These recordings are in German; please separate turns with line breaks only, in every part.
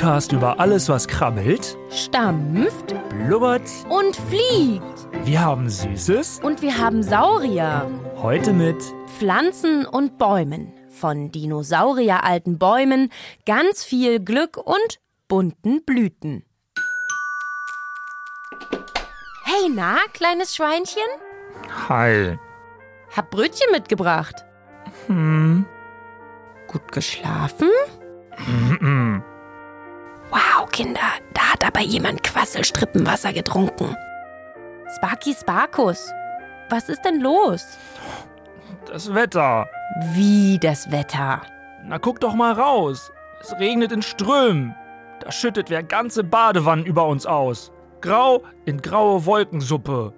Podcast über alles, was krabbelt,
stampft
blubbert.
und fliegt.
Wir haben Süßes.
Und wir haben Saurier.
Heute mit
Pflanzen und Bäumen. Von dinosaurieralten Bäumen, ganz viel Glück und bunten Blüten. Hey, na, kleines Schweinchen?
Hi.
Hab Brötchen mitgebracht.
Hm.
Gut geschlafen?
Mm-mm.
Wow, Kinder, da hat aber jemand Quasselstrippenwasser getrunken. Sparky Sparkus, was ist denn los?
Das Wetter.
Wie das Wetter.
Na guck doch mal raus. Es regnet in Strömen. Da schüttet wer ganze Badewannen über uns aus. Grau in graue Wolkensuppe.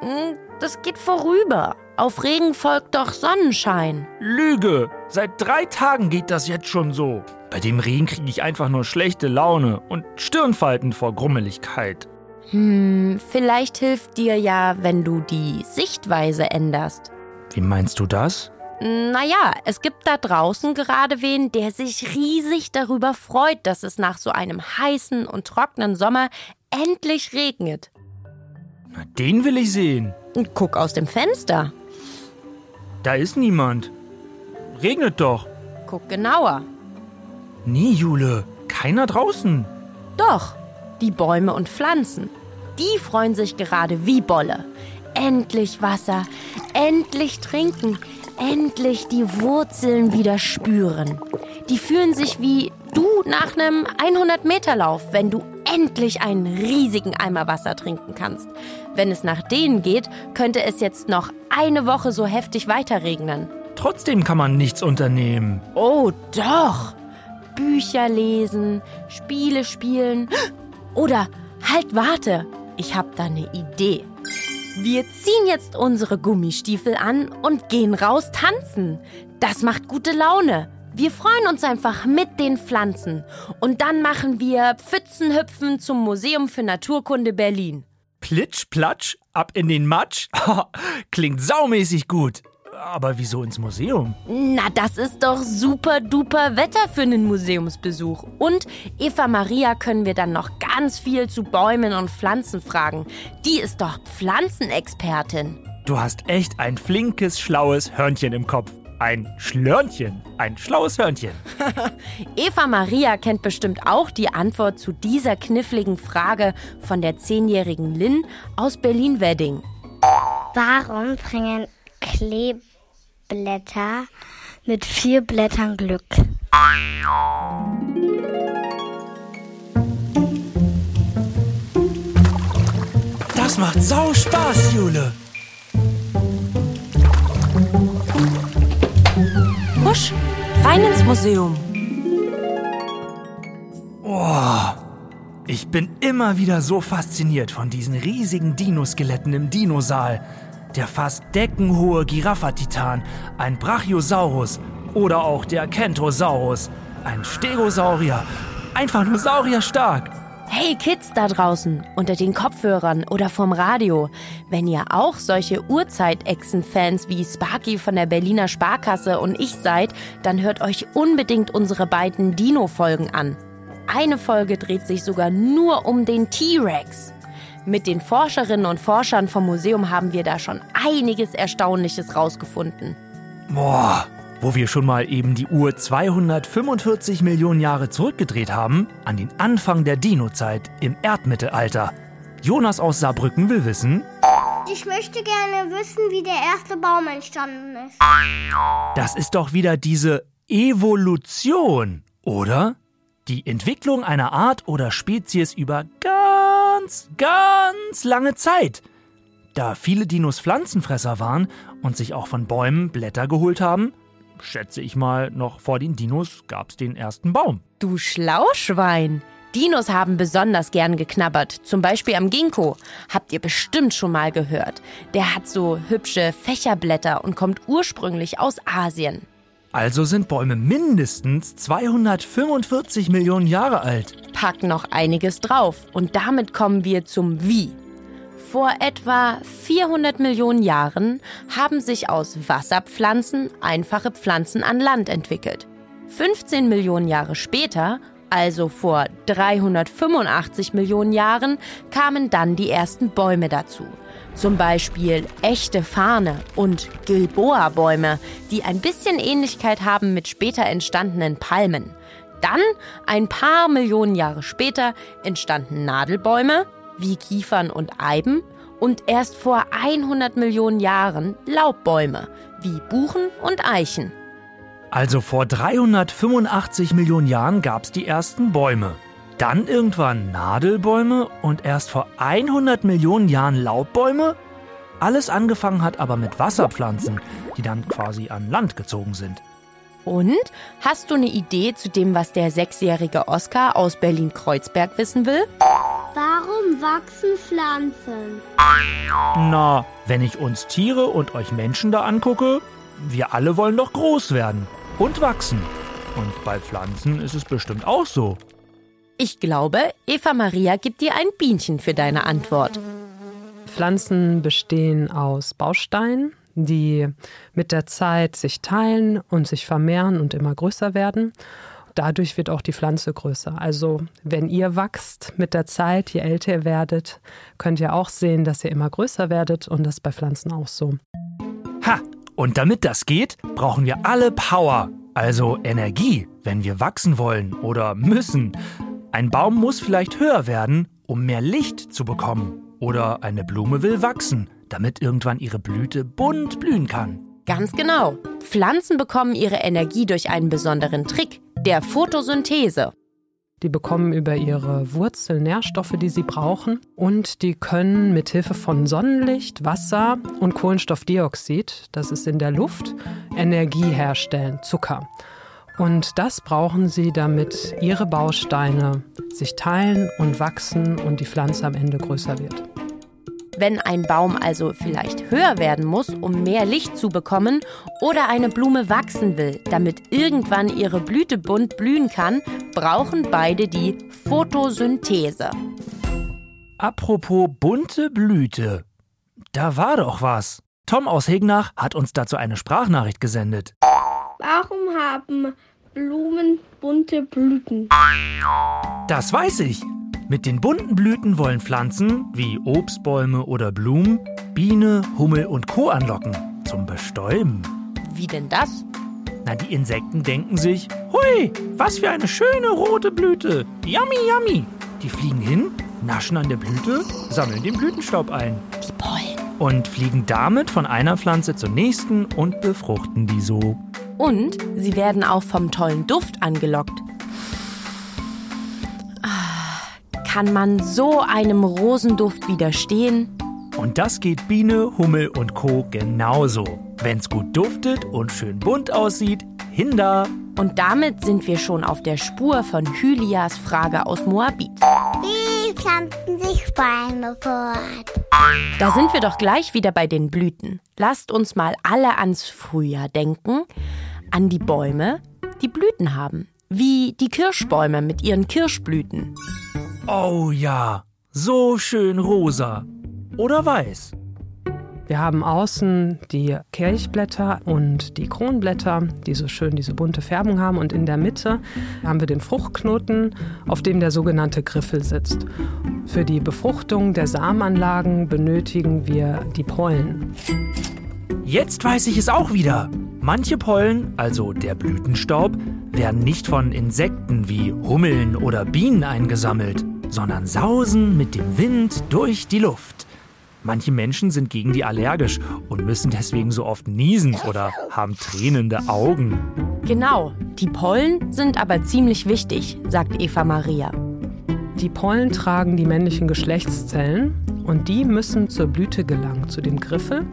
Hm, Das geht vorüber. Auf Regen folgt doch Sonnenschein.
Lüge. Seit drei Tagen geht das jetzt schon so. Bei dem Regen kriege ich einfach nur schlechte Laune und Stirnfalten vor Grummeligkeit.
Hm, vielleicht hilft dir ja, wenn du die Sichtweise änderst.
Wie meinst du das?
Naja, es gibt da draußen gerade wen, der sich riesig darüber freut, dass es nach so einem heißen und trockenen Sommer endlich regnet.
Na, den will ich sehen.
Guck aus dem Fenster.
Da ist niemand. Regnet doch.
Guck genauer.
Nee, Jule. Keiner draußen.
Doch, die Bäume und Pflanzen. Die freuen sich gerade wie Bolle. Endlich Wasser, endlich trinken, endlich die Wurzeln wieder spüren. Die fühlen sich wie du nach einem 100-Meter-Lauf, wenn du endlich einen riesigen Eimer Wasser trinken kannst. Wenn es nach denen geht, könnte es jetzt noch eine Woche so heftig weiterregnen.
Trotzdem kann man nichts unternehmen.
Oh, doch. Bücher lesen, Spiele spielen. Oder halt, warte. Ich hab da eine Idee. Wir ziehen jetzt unsere Gummistiefel an und gehen raus tanzen. Das macht gute Laune. Wir freuen uns einfach mit den Pflanzen. Und dann machen wir Pfützenhüpfen zum Museum für Naturkunde Berlin.
Plitsch, platsch, ab in den Matsch. Klingt saumäßig gut. Aber wieso ins Museum?
Na, das ist doch super duper Wetter für einen Museumsbesuch. Und Eva Maria können wir dann noch ganz viel zu Bäumen und Pflanzen fragen. Die ist doch Pflanzenexpertin.
Du hast echt ein flinkes, schlaues Hörnchen im Kopf. Ein Schlörnchen. Ein schlaues Hörnchen.
Eva Maria kennt bestimmt auch die Antwort zu dieser kniffligen Frage von der zehnjährigen Lynn aus Berlin-Wedding.
Warum bringen Kleeblätter mit vier Blättern Glück?
Das macht sau Spaß, Jule.
Husch, rein ins Museum.
Oh, ich bin immer wieder so fasziniert von diesen riesigen Dinoskeletten im Dinosaal. Der fast deckenhohe Giraffatitan, ein Brachiosaurus oder auch der Kentosaurus, ein Stegosaurier. Einfach nur saurierstark.
Hey Kids da draußen, unter den Kopfhörern oder vom Radio, wenn ihr auch solche Urzeit-Echsen-Fans wie Sparky von der Berliner Sparkasse und ich seid, dann hört euch unbedingt unsere beiden Dino-Folgen an. Eine Folge dreht sich sogar nur um den T-Rex. Mit den Forscherinnen und Forschern vom Museum haben wir da schon einiges Erstaunliches rausgefunden.
Boah, wo wir schon mal eben die Uhr 245 Millionen Jahre zurückgedreht haben, an den Anfang der Dino-Zeit im Erdmittelalter. Jonas aus Saarbrücken will wissen,
Ich möchte gerne wissen, wie der erste Baum entstanden ist.
das ist doch wieder diese Evolution, oder? Die Entwicklung einer Art oder Spezies über ganz, ganz lange Zeit. Da viele Dinos Pflanzenfresser waren und sich auch von Bäumen Blätter geholt haben, schätze ich mal, noch vor den Dinos gab es den ersten Baum.
Du Schlauschwein! Dinos haben besonders gern geknabbert, zum Beispiel am Ginkgo. Habt ihr bestimmt schon mal gehört. Der hat so hübsche Fächerblätter und kommt ursprünglich aus Asien.
Also sind Bäume mindestens 245 Millionen Jahre alt.
Pack noch einiges drauf und damit kommen wir zum Wie. Vor etwa 400 Millionen Jahren haben sich aus Wasserpflanzen einfache Pflanzen an Land entwickelt. 15 Millionen Jahre später, also vor 385 Millionen Jahren, kamen dann die ersten Bäume dazu. Zum Beispiel echte Farne und Gilboa-Bäume, die ein bisschen Ähnlichkeit haben mit später entstandenen Palmen. Dann, ein paar Millionen Jahre später, entstanden Nadelbäume, wie Kiefern und Eiben, und erst vor 100 Millionen Jahren Laubbäume, wie Buchen und Eichen.
Also vor 385 Millionen Jahren gab es die ersten Bäume. Dann irgendwann Nadelbäume und erst vor 100 Millionen Jahren Laubbäume? Alles angefangen hat aber mit Wasserpflanzen, die dann quasi an Land gezogen sind.
Und hast du eine Idee zu dem, was der sechsjährige Oskar aus Berlin-Kreuzberg wissen will?
Warum wachsen Pflanzen?
Na, wenn ich uns Tiere und euch Menschen da angucke, wir alle wollen doch groß werden und wachsen. Und bei Pflanzen ist es bestimmt auch so.
Ich glaube, Eva Maria gibt dir ein Bienchen für deine Antwort.
Pflanzen bestehen aus Bausteinen, die mit der Zeit sich teilen und sich vermehren und immer größer werden. Dadurch wird auch die Pflanze größer. Also wenn ihr wachst mit der Zeit, je älter ihr werdet, könnt ihr auch sehen, dass ihr immer größer werdet und das ist bei Pflanzen auch so.
Ha! Und damit das geht, brauchen wir alle Power, also Energie, wenn wir wachsen wollen oder müssen. Ein Baum muss vielleicht höher werden, um mehr Licht zu bekommen. Oder eine Blume will wachsen, damit irgendwann ihre Blüte bunt blühen kann.
Ganz genau. Pflanzen bekommen ihre Energie durch einen besonderen Trick, der Photosynthese.
Die bekommen über ihre Wurzeln Nährstoffe, die sie brauchen. Und die können mit Hilfe von Sonnenlicht, Wasser und Kohlenstoffdioxid, das ist in der Luft, Energie herstellen, Zucker. Und das brauchen sie, damit ihre Bausteine sich teilen und wachsen und die Pflanze am Ende größer wird.
Wenn ein Baum also vielleicht höher werden muss, um mehr Licht zu bekommen, oder eine Blume wachsen will, damit irgendwann ihre Blüte bunt blühen kann, brauchen beide die Photosynthese.
Apropos bunte Blüte. Da war doch was. Tom aus Hegnach hat uns dazu eine Sprachnachricht gesendet.
Warum haben Blumen bunte Blüten?
Das weiß ich. Mit den bunten Blüten wollen Pflanzen, wie Obstbäume oder Blumen, Biene, Hummel und Co. anlocken. Zum Bestäuben.
Wie denn das?
Na, die Insekten denken sich, hui, was für eine schöne rote Blüte. Yummy, yummy. Die fliegen hin, naschen an der Blüte, sammeln den Blütenstaub ein
Die Pollen.
und fliegen damit von einer Pflanze zur nächsten und befruchten die so.
Und sie werden auch vom tollen Duft angelockt. Ah, Kann man so einem Rosenduft widerstehen?
Und das geht Biene, Hummel und Co. genauso. Wenn's gut duftet und schön bunt aussieht, hin da.
Und damit sind wir schon auf der Spur von Hylias Frage aus Moabit.
Wie pflanzen sich Bäume fort?
Da sind wir doch gleich wieder bei den Blüten. Lasst uns mal alle ans Frühjahr denken, an die Bäume, die Blüten haben. Wie die Kirschbäume mit ihren Kirschblüten.
Oh ja, so schön rosa. Oder weiß.
Wir haben außen die Kelchblätter und die Kronblätter, die so schön diese bunte Färbung haben. Und in der Mitte haben wir den Fruchtknoten, auf dem der sogenannte Griffel sitzt. Für die Befruchtung der Samenanlagen benötigen wir die Pollen.
Jetzt weiß ich es auch wieder. Manche Pollen, also der Blütenstaub, werden nicht von Insekten wie Hummeln oder Bienen eingesammelt, sondern sausen mit dem Wind durch die Luft. Manche Menschen sind gegen die allergisch und müssen deswegen so oft niesen oder haben tränende Augen.
Genau, die Pollen sind aber ziemlich wichtig, sagt Eva Maria.
Die Pollen tragen die männlichen Geschlechtszellen Und die müssen zur Blüte gelangen, zu dem Griffel.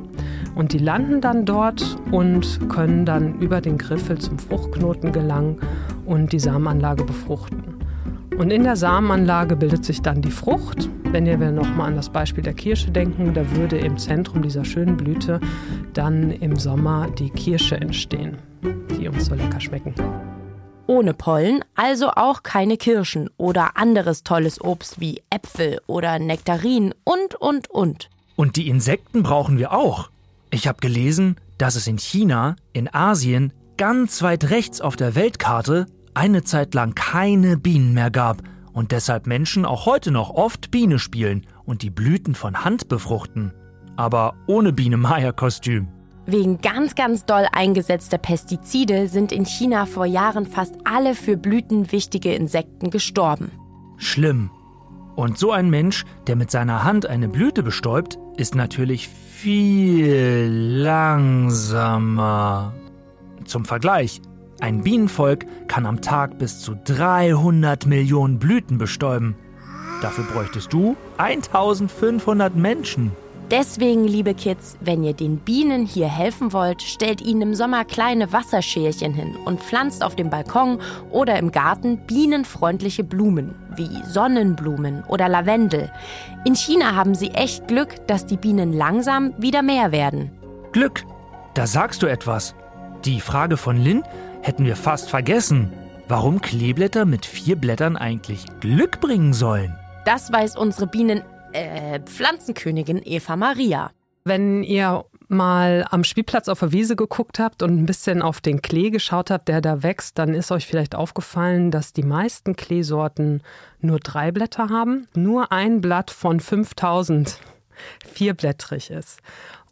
Und die landen dann dort und können dann über den Griffel zum Fruchtknoten gelangen und die Samenanlage befruchten. Und in der Samenanlage bildet sich dann die Frucht. Wenn wir nochmal an das Beispiel der Kirsche denken, da würde im Zentrum dieser schönen Blüte dann im Sommer die Kirsche entstehen, die uns so lecker schmecken.
Ohne Pollen also auch keine Kirschen oder anderes tolles Obst wie Äpfel oder Nektarinen und, und, und.
Und die Insekten brauchen wir auch. Ich habe gelesen, dass es in China, in Asien, ganz weit rechts auf der Weltkarte eine Zeit lang keine Bienen mehr gab und deshalb Menschen auch heute noch oft Biene spielen und die Blüten von Hand befruchten. Aber ohne Biene-Meier-Kostüm.
Wegen ganz, ganz doll eingesetzter Pestizide sind in China vor Jahren fast alle für Blüten wichtige Insekten gestorben.
Schlimm. Und so ein Mensch, der mit seiner Hand eine Blüte bestäubt, ist natürlich viel langsamer. Zum Vergleich, ein Bienenvolk kann am Tag bis zu 300 Millionen Blüten bestäuben. Dafür bräuchtest du 1500 Menschen.
Deswegen, liebe Kids, wenn ihr den Bienen hier helfen wollt, stellt ihnen im Sommer kleine Wasserschälchen hin und pflanzt auf dem Balkon oder im Garten bienenfreundliche Blumen wie Sonnenblumen oder Lavendel. In China haben sie echt Glück, dass die Bienen langsam wieder mehr werden.
Glück, da sagst du etwas. Die Frage von Lynn hätten wir fast vergessen. Warum Kleeblätter mit vier Blättern eigentlich Glück bringen sollen?
Das weiß unsere Bienen, äh, Pflanzenkönigin Eva Maria.
Wenn ihr mal am Spielplatz auf der Wiese geguckt habt und ein bisschen auf den Klee geschaut habt, der da wächst, dann ist euch vielleicht aufgefallen, dass die meisten Kleesorten nur drei Blätter haben. Nur ein Blatt von 5000 vierblättrig ist.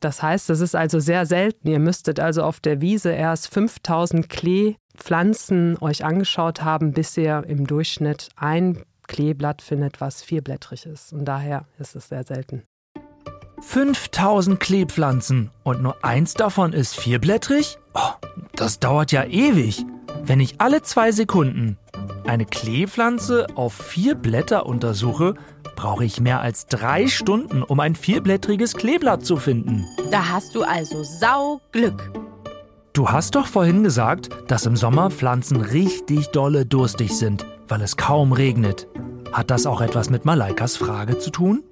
Das heißt, es ist also sehr selten. Ihr müsstet also auf der Wiese erst 5000 Kleepflanzen euch angeschaut haben, bis ihr im Durchschnitt ein Kleeblatt findet, was vierblättrig ist. Und daher ist es sehr selten.
5000 Kleepflanzen und nur eins davon ist vierblättrig? Oh, das dauert ja ewig. Wenn ich alle zwei Sekunden eine Kleepflanze auf vier Blätter untersuche, brauche ich mehr als drei Stunden, um ein vierblättriges Kleeblatt zu finden.
Da hast du also Sauglück.
Du hast doch vorhin gesagt, dass im Sommer Pflanzen richtig dolle durstig sind, weil es kaum regnet. Hat das auch etwas mit Malaikas Frage zu tun?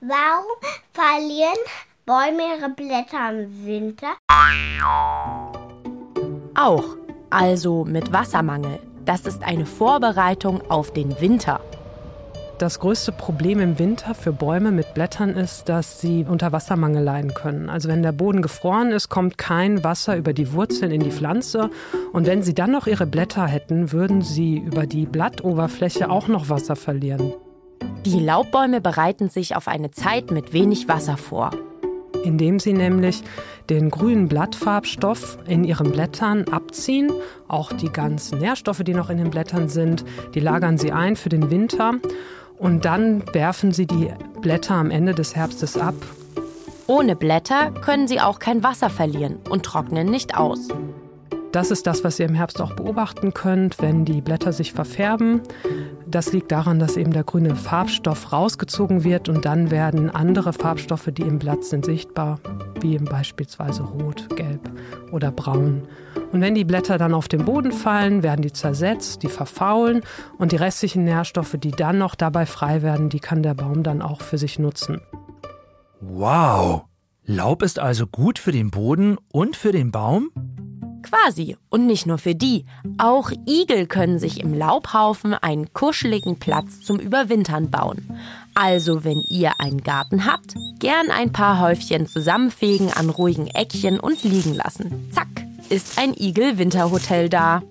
Warum verlieren Bäume ihre Blätter im Winter?
Auch, also mit Wassermangel. Das ist eine Vorbereitung auf den Winter.
Das größte Problem im Winter für Bäume mit Blättern ist, dass sie unter Wassermangel leiden können. Also wenn der Boden gefroren ist, kommt kein Wasser über die Wurzeln in die Pflanze. Und wenn sie dann noch ihre Blätter hätten, würden sie über die Blattoberfläche auch noch Wasser verlieren.
Die Laubbäume bereiten sich auf eine Zeit mit wenig Wasser vor.
indem sie nämlich den grünen Blattfarbstoff in ihren Blättern abziehen. Auch die ganzen Nährstoffe, die noch in den Blättern sind, die lagern sie ein für den Winter. Und dann werfen sie die Blätter am Ende des Herbstes ab.
Ohne Blätter können sie auch kein Wasser verlieren und trocknen nicht aus.
Das ist das, was ihr im Herbst auch beobachten könnt, wenn die Blätter sich verfärben. Das liegt daran, dass eben der grüne Farbstoff rausgezogen wird und dann werden andere Farbstoffe, die im Blatt sind, sichtbar, wie beispielsweise rot, gelb oder braun. Und wenn die Blätter dann auf den Boden fallen, werden die zersetzt, die verfaulen und die restlichen Nährstoffe, die dann noch dabei frei werden, die kann der Baum dann auch für sich nutzen.
Wow! Laub ist also gut für den Boden und für den Baum?
Quasi. Und nicht nur für die. Auch Igel können sich im Laubhaufen einen kuscheligen Platz zum Überwintern bauen. Also, wenn ihr einen Garten habt, gern ein paar Häufchen zusammenfegen an ruhigen Eckchen und liegen lassen. Zack, ist ein Igel-Winterhotel da.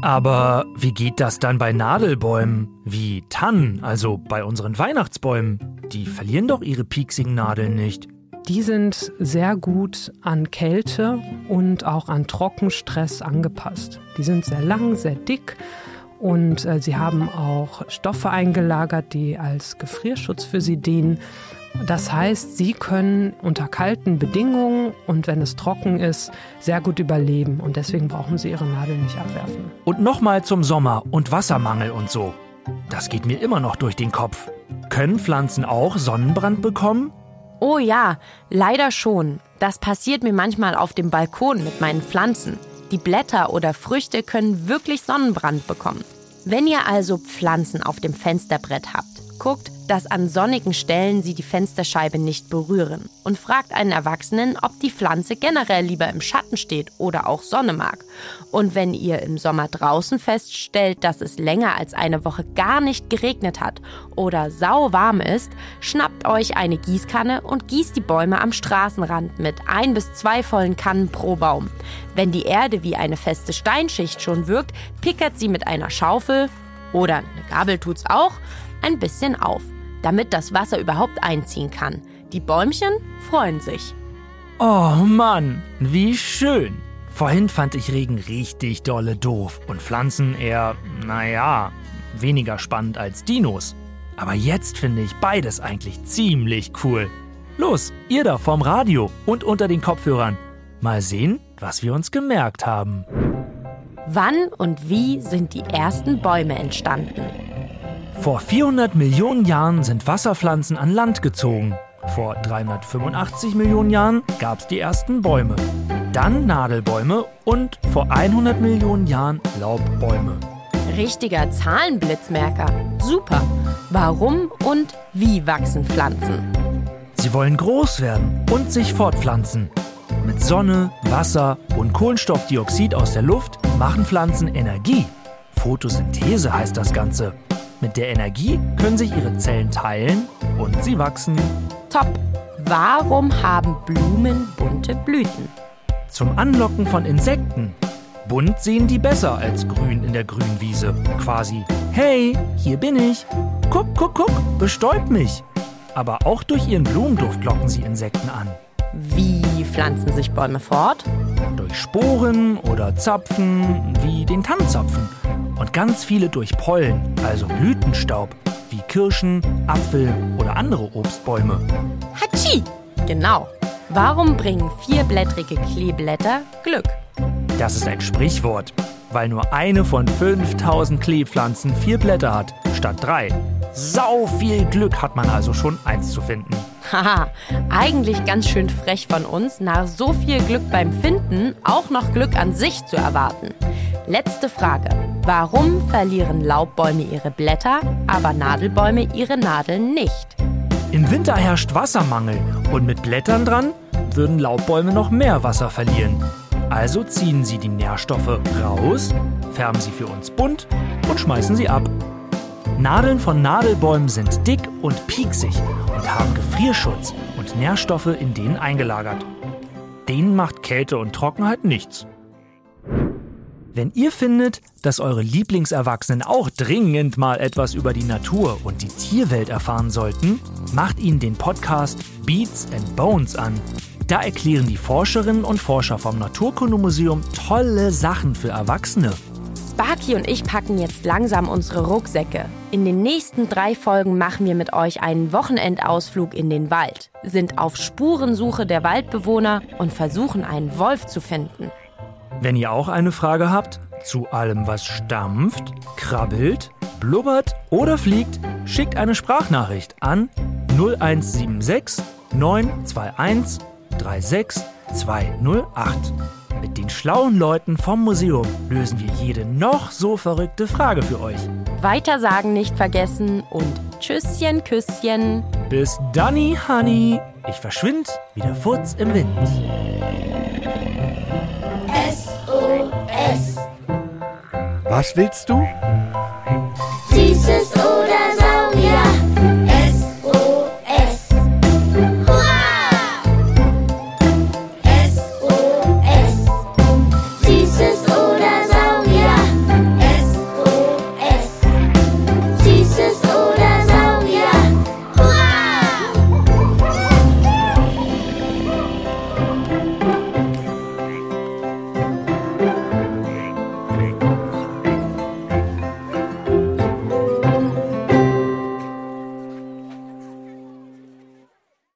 Aber wie geht das dann bei Nadelbäumen? Wie Tannen, also bei unseren Weihnachtsbäumen? Die verlieren doch ihre pieksigen Nadeln nicht.
Die sind sehr gut an Kälte und auch an Trockenstress angepasst. Die sind sehr lang, sehr dick und äh, sie haben auch Stoffe eingelagert, die als Gefrierschutz für sie dienen. Das heißt, sie können unter kalten Bedingungen und wenn es trocken ist, sehr gut überleben und deswegen brauchen sie ihre Nadeln nicht abwerfen.
Und nochmal zum Sommer und Wassermangel und so. Das geht mir immer noch durch den Kopf. Können Pflanzen auch Sonnenbrand bekommen?
Oh ja, leider schon. Das passiert mir manchmal auf dem Balkon mit meinen Pflanzen. Die Blätter oder Früchte können wirklich Sonnenbrand bekommen. Wenn ihr also Pflanzen auf dem Fensterbrett habt, guckt, dass an sonnigen Stellen sie die Fensterscheibe nicht berühren und fragt einen Erwachsenen, ob die Pflanze generell lieber im Schatten steht oder auch Sonne mag. Und wenn ihr im Sommer draußen feststellt, dass es länger als eine Woche gar nicht geregnet hat oder sau warm ist, schnappt euch eine Gießkanne und gießt die Bäume am Straßenrand mit ein bis zwei vollen Kannen pro Baum. Wenn die Erde wie eine feste Steinschicht schon wirkt, pickert sie mit einer Schaufel oder eine Gabel tut's auch ein bisschen auf damit das Wasser überhaupt einziehen kann. Die Bäumchen freuen sich.
Oh Mann, wie schön. Vorhin fand ich Regen richtig dolle doof und Pflanzen eher, naja, weniger spannend als Dinos. Aber jetzt finde ich beides eigentlich ziemlich cool. Los, ihr da vorm Radio und unter den Kopfhörern. Mal sehen, was wir uns gemerkt haben.
Wann und wie sind die ersten Bäume entstanden?
Vor 400 Millionen Jahren sind Wasserpflanzen an Land gezogen. Vor 385 Millionen Jahren gab es die ersten Bäume. Dann Nadelbäume und vor 100 Millionen Jahren Laubbäume.
Richtiger Zahlenblitzmerker. Super. Warum und wie wachsen Pflanzen?
Sie wollen groß werden und sich fortpflanzen. Mit Sonne, Wasser und Kohlenstoffdioxid aus der Luft machen Pflanzen Energie. Photosynthese heißt das Ganze. Mit der Energie können sich ihre Zellen teilen und sie wachsen.
Top. Warum haben Blumen bunte Blüten?
Zum Anlocken von Insekten. Bunt sehen die besser als grün in der Grünwiese. Quasi, hey, hier bin ich. Guck, guck, guck, bestäubt mich. Aber auch durch ihren Blumenduft locken sie Insekten an.
Wie pflanzen sich Bäume fort?
Durch Sporen oder Zapfen, wie den Tannenzapfen. Und ganz viele durch Pollen, also Blütenstaub, wie Kirschen, Apfel oder andere Obstbäume.
Hatschi! Genau. Warum bringen vierblättrige Kleeblätter Glück?
Das ist ein Sprichwort, weil nur eine von 5000 Kleepflanzen vier Blätter hat, statt drei. Sau viel Glück hat man also schon, eins zu finden.
Haha, eigentlich ganz schön frech von uns, nach so viel Glück beim Finden auch noch Glück an sich zu erwarten. Letzte Frage. Warum verlieren Laubbäume ihre Blätter, aber Nadelbäume ihre Nadeln nicht?
Im Winter herrscht Wassermangel und mit Blättern dran würden Laubbäume noch mehr Wasser verlieren. Also ziehen sie die Nährstoffe raus, färben sie für uns bunt und schmeißen sie ab. Nadeln von Nadelbäumen sind dick und pieksig und haben Gefrierschutz und Nährstoffe in denen eingelagert. Denen macht Kälte und Trockenheit nichts. Wenn ihr findet, dass eure Lieblingserwachsenen auch dringend mal etwas über die Natur und die Tierwelt erfahren sollten, macht ihnen den Podcast Beats and Bones an. Da erklären die Forscherinnen und Forscher vom Naturkundemuseum tolle Sachen für Erwachsene.
Sparky und ich packen jetzt langsam unsere Rucksäcke. In den nächsten drei Folgen machen wir mit euch einen Wochenendausflug in den Wald, sind auf Spurensuche der Waldbewohner und versuchen einen Wolf zu finden.
Wenn ihr auch eine Frage habt zu allem, was stampft, krabbelt, blubbert oder fliegt, schickt eine Sprachnachricht an 0176 921 36208. Mit den schlauen Leuten vom Museum lösen wir jede noch so verrückte Frage für euch.
Weitersagen nicht vergessen und Tschüsschen, Küsschen.
Bis Danny, Honey. Ich verschwind wie der Furz im Wind.
Was willst du? Süßes